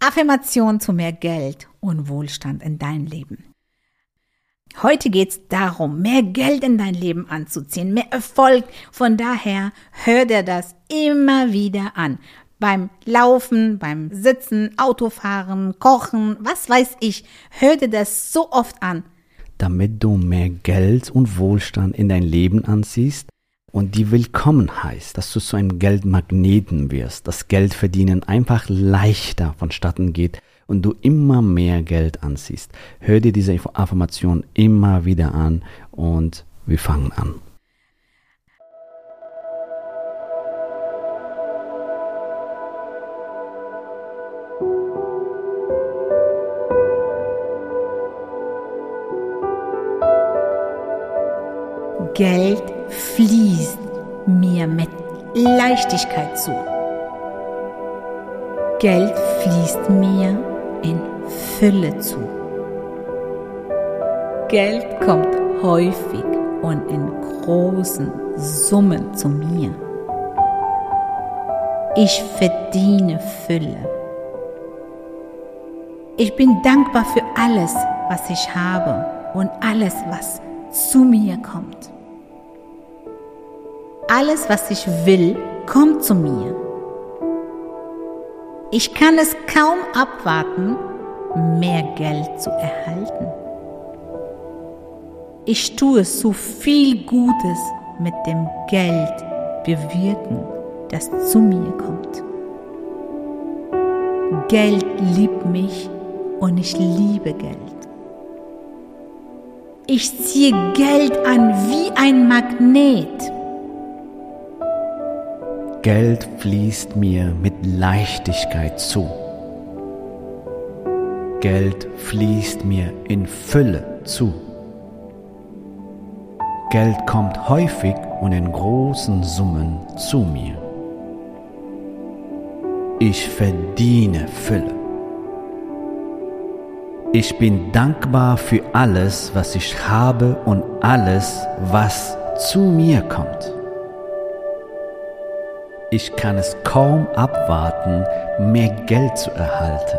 Affirmation zu mehr Geld und Wohlstand in dein Leben. Heute geht es darum, mehr Geld in dein Leben anzuziehen, mehr Erfolg. Von daher hör dir das immer wieder an. Beim Laufen, beim Sitzen, Autofahren, Kochen, was weiß ich, hör dir das so oft an. Damit du mehr Geld und Wohlstand in dein Leben anziehst, und die willkommen heißt, dass du zu einem Geldmagneten wirst, dass Geld verdienen einfach leichter vonstatten geht und du immer mehr Geld anziehst. Hör dir diese Affirmation immer wieder an und wir fangen an. Geld fließt mir mit Leichtigkeit zu. Geld fließt mir in Fülle zu. Geld kommt häufig und in großen Summen zu mir. Ich verdiene Fülle. Ich bin dankbar für alles, was ich habe und alles, was zu mir kommt. Alles, was ich will, kommt zu mir. Ich kann es kaum abwarten, mehr Geld zu erhalten. Ich tue so viel Gutes mit dem Geld bewirken, das zu mir kommt. Geld liebt mich und ich liebe Geld. Ich ziehe Geld an wie ein Magnet. Geld fließt mir mit Leichtigkeit zu. Geld fließt mir in Fülle zu. Geld kommt häufig und in großen Summen zu mir. Ich verdiene Fülle. Ich bin dankbar für alles, was ich habe und alles, was zu mir kommt. Ich kann es kaum abwarten, mehr Geld zu erhalten.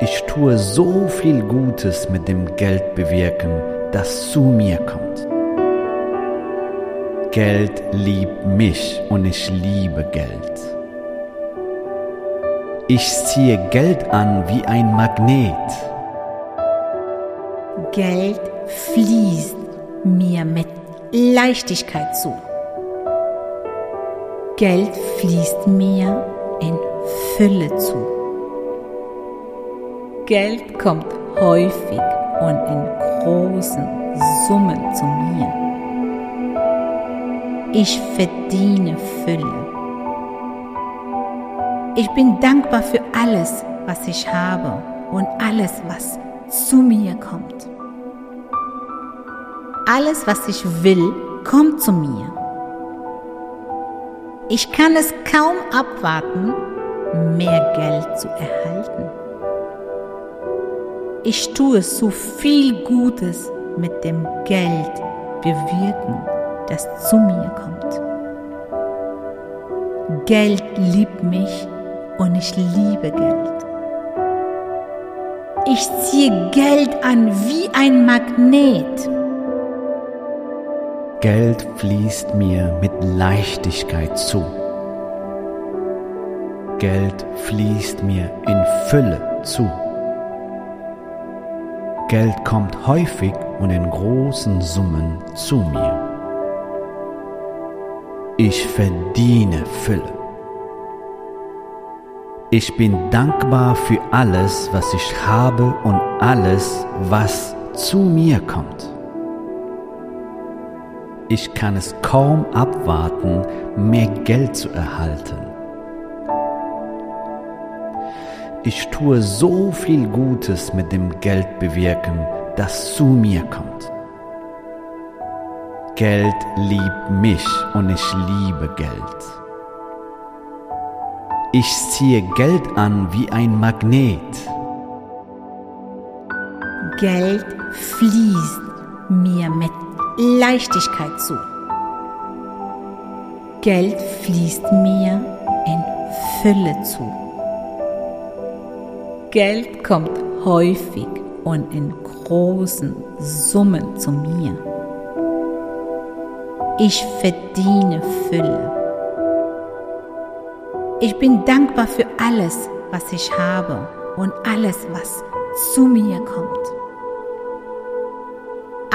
Ich tue so viel Gutes mit dem Geld bewirken, das zu mir kommt. Geld liebt mich und ich liebe Geld. Ich ziehe Geld an wie ein Magnet. Geld fließt mir mit Leichtigkeit zu. Geld fließt mir in Fülle zu. Geld kommt häufig und in großen Summen zu mir. Ich verdiene Fülle. Ich bin dankbar für alles, was ich habe und alles, was zu mir kommt. Alles, was ich will, kommt zu mir. Ich kann es kaum abwarten, mehr Geld zu erhalten. Ich tue so viel Gutes mit dem Geld bewirken, das zu mir kommt. Geld liebt mich und ich liebe Geld. Ich ziehe Geld an wie ein Magnet. Geld fließt mir mit Leichtigkeit zu. Geld fließt mir in Fülle zu. Geld kommt häufig und in großen Summen zu mir. Ich verdiene Fülle. Ich bin dankbar für alles, was ich habe und alles, was zu mir kommt. Ich kann es kaum abwarten, mehr Geld zu erhalten. Ich tue so viel Gutes mit dem Geld bewirken, das zu mir kommt. Geld liebt mich und ich liebe Geld. Ich ziehe Geld an wie ein Magnet. Geld fließt mir mit Leichtigkeit zu. Geld fließt mir in Fülle zu. Geld kommt häufig und in großen Summen zu mir. Ich verdiene Fülle. Ich bin dankbar für alles, was ich habe und alles, was zu mir kommt.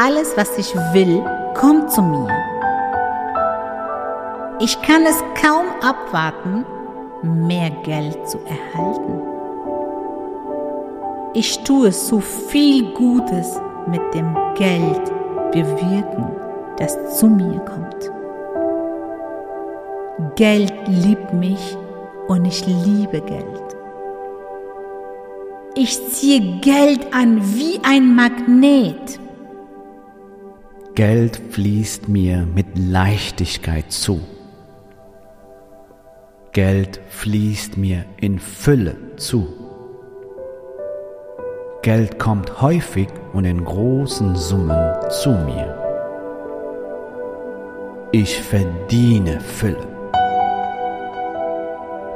Alles, was ich will, kommt zu mir. Ich kann es kaum abwarten, mehr Geld zu erhalten. Ich tue so viel Gutes mit dem Geld bewirken, das zu mir kommt. Geld liebt mich und ich liebe Geld. Ich ziehe Geld an wie ein Magnet. Geld fließt mir mit Leichtigkeit zu. Geld fließt mir in Fülle zu. Geld kommt häufig und in großen Summen zu mir. Ich verdiene Fülle.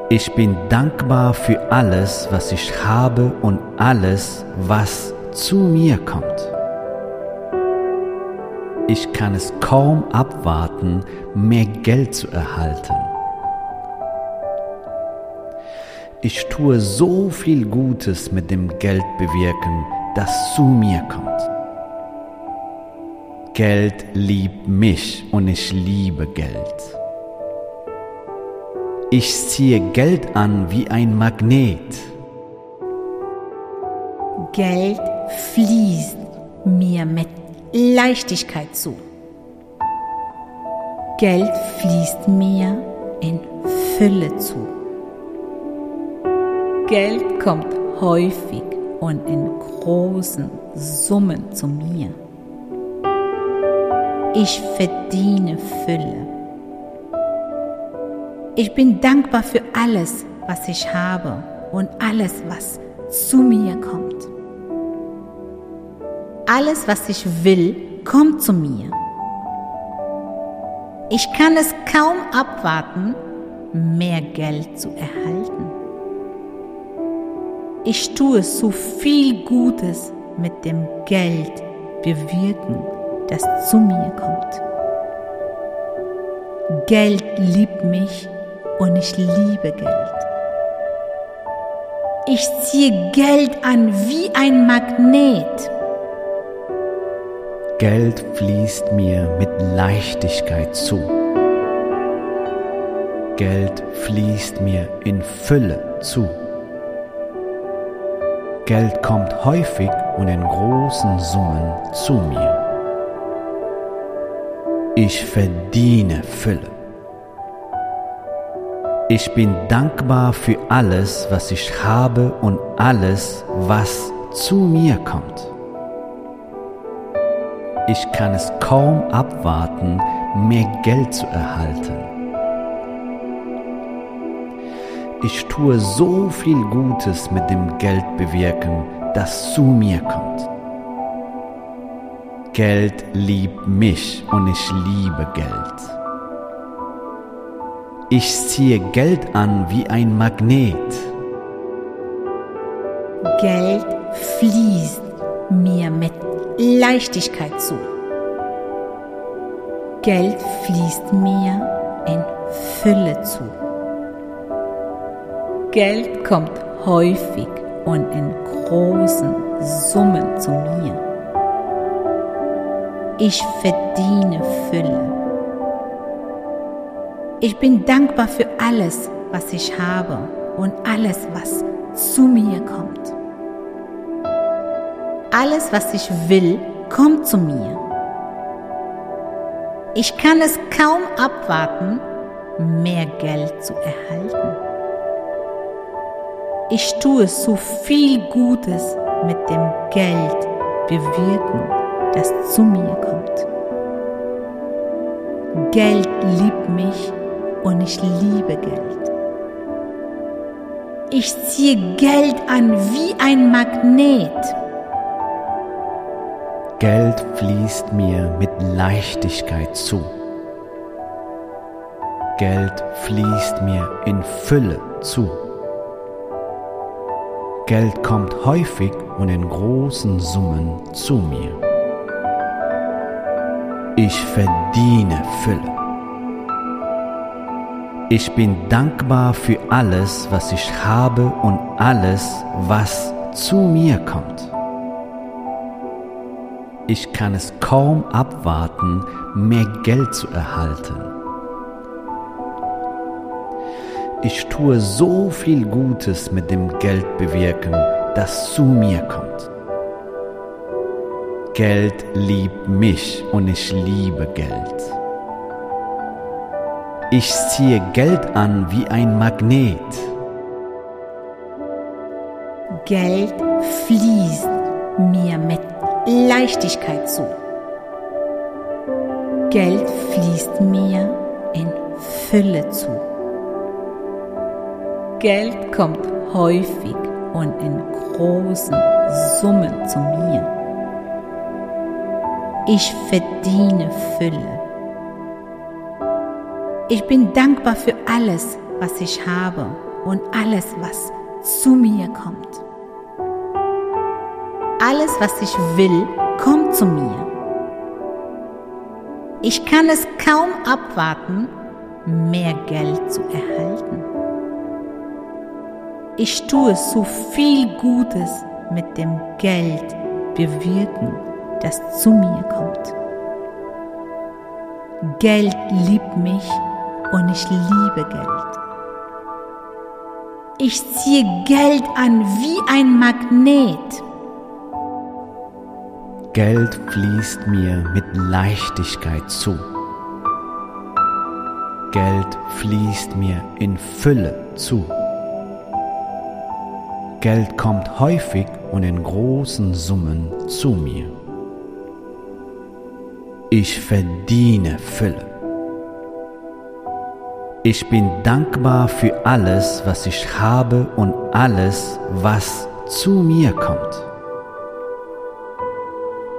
Ich bin dankbar für alles, was ich habe und alles, was zu mir kommt. Ich kann es kaum abwarten, mehr Geld zu erhalten. Ich tue so viel Gutes mit dem Geld bewirken, das zu mir kommt. Geld liebt mich und ich liebe Geld. Ich ziehe Geld an wie ein Magnet. Geld fließt mir mit Leichtigkeit zu. Geld fließt mir in Fülle zu. Geld kommt häufig und in großen Summen zu mir. Ich verdiene Fülle. Ich bin dankbar für alles, was ich habe und alles, was zu mir kommt. Alles, was ich will, kommt zu mir. Ich kann es kaum abwarten, mehr Geld zu erhalten. Ich tue so viel Gutes mit dem Geld bewirken, das zu mir kommt. Geld liebt mich und ich liebe Geld. Ich ziehe Geld an wie ein Magnet. Geld fließt mir mit Leichtigkeit zu. Geld fließt mir in Fülle zu. Geld kommt häufig und in großen Summen zu mir. Ich verdiene Fülle. Ich bin dankbar für alles, was ich habe und alles, was zu mir kommt. Ich kann es kaum abwarten, mehr Geld zu erhalten. Ich tue so viel Gutes mit dem Geld bewirken, das zu mir kommt. Geld liebt mich und ich liebe Geld. Ich ziehe Geld an wie ein Magnet. Geld fließt mir mit Leichtigkeit zu. Geld fließt mir in Fülle zu. Geld kommt häufig und in großen Summen zu mir. Ich verdiene Fülle. Ich bin dankbar für alles, was ich habe und alles, was zu mir kommt. Alles, was ich will, kommt zu mir. Ich kann es kaum abwarten, mehr Geld zu erhalten. Ich tue so viel Gutes mit dem Geld bewirken, das zu mir kommt. Geld liebt mich und ich liebe Geld. Ich ziehe Geld an wie ein Magnet. Geld fließt mir mit Leichtigkeit zu. Geld fließt mir in Fülle zu. Geld kommt häufig und in großen Summen zu mir. Ich verdiene Fülle. Ich bin dankbar für alles, was ich habe und alles, was zu mir kommt. Ich kann es kaum abwarten, mehr Geld zu erhalten. Ich tue so viel Gutes mit dem Geld bewirken, das zu mir kommt. Geld liebt mich und ich liebe Geld. Ich ziehe Geld an wie ein Magnet. Geld fließt mir mit Leichtigkeit zu. Geld fließt mir in Fülle zu. Geld kommt häufig und in großen Summen zu mir. Ich verdiene Fülle. Ich bin dankbar für alles, was ich habe und alles, was zu mir kommt. Alles, was ich will, kommt zu mir. Ich kann es kaum abwarten, mehr Geld zu erhalten. Ich tue so viel Gutes mit dem Geld bewirken, das zu mir kommt. Geld liebt mich und ich liebe Geld. Ich ziehe Geld an wie ein Magnet. Geld fließt mir mit Leichtigkeit zu. Geld fließt mir in Fülle zu. Geld kommt häufig und in großen Summen zu mir. Ich verdiene Fülle. Ich bin dankbar für alles, was ich habe und alles, was zu mir kommt.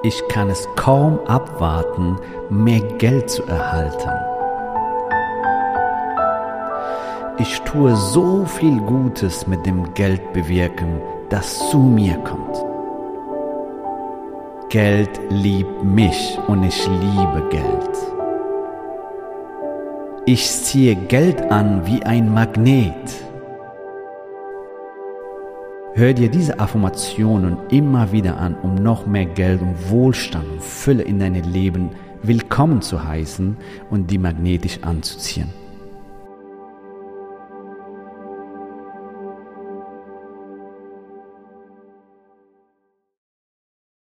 Ich kann es kaum abwarten, mehr Geld zu erhalten. Ich tue so viel Gutes mit dem Geld bewirken, das zu mir kommt. Geld liebt mich und ich liebe Geld. Ich ziehe Geld an wie ein Magnet. Hör dir diese Affirmationen immer wieder an, um noch mehr Geld und Wohlstand und Fülle in deinem Leben willkommen zu heißen und die magnetisch anzuziehen.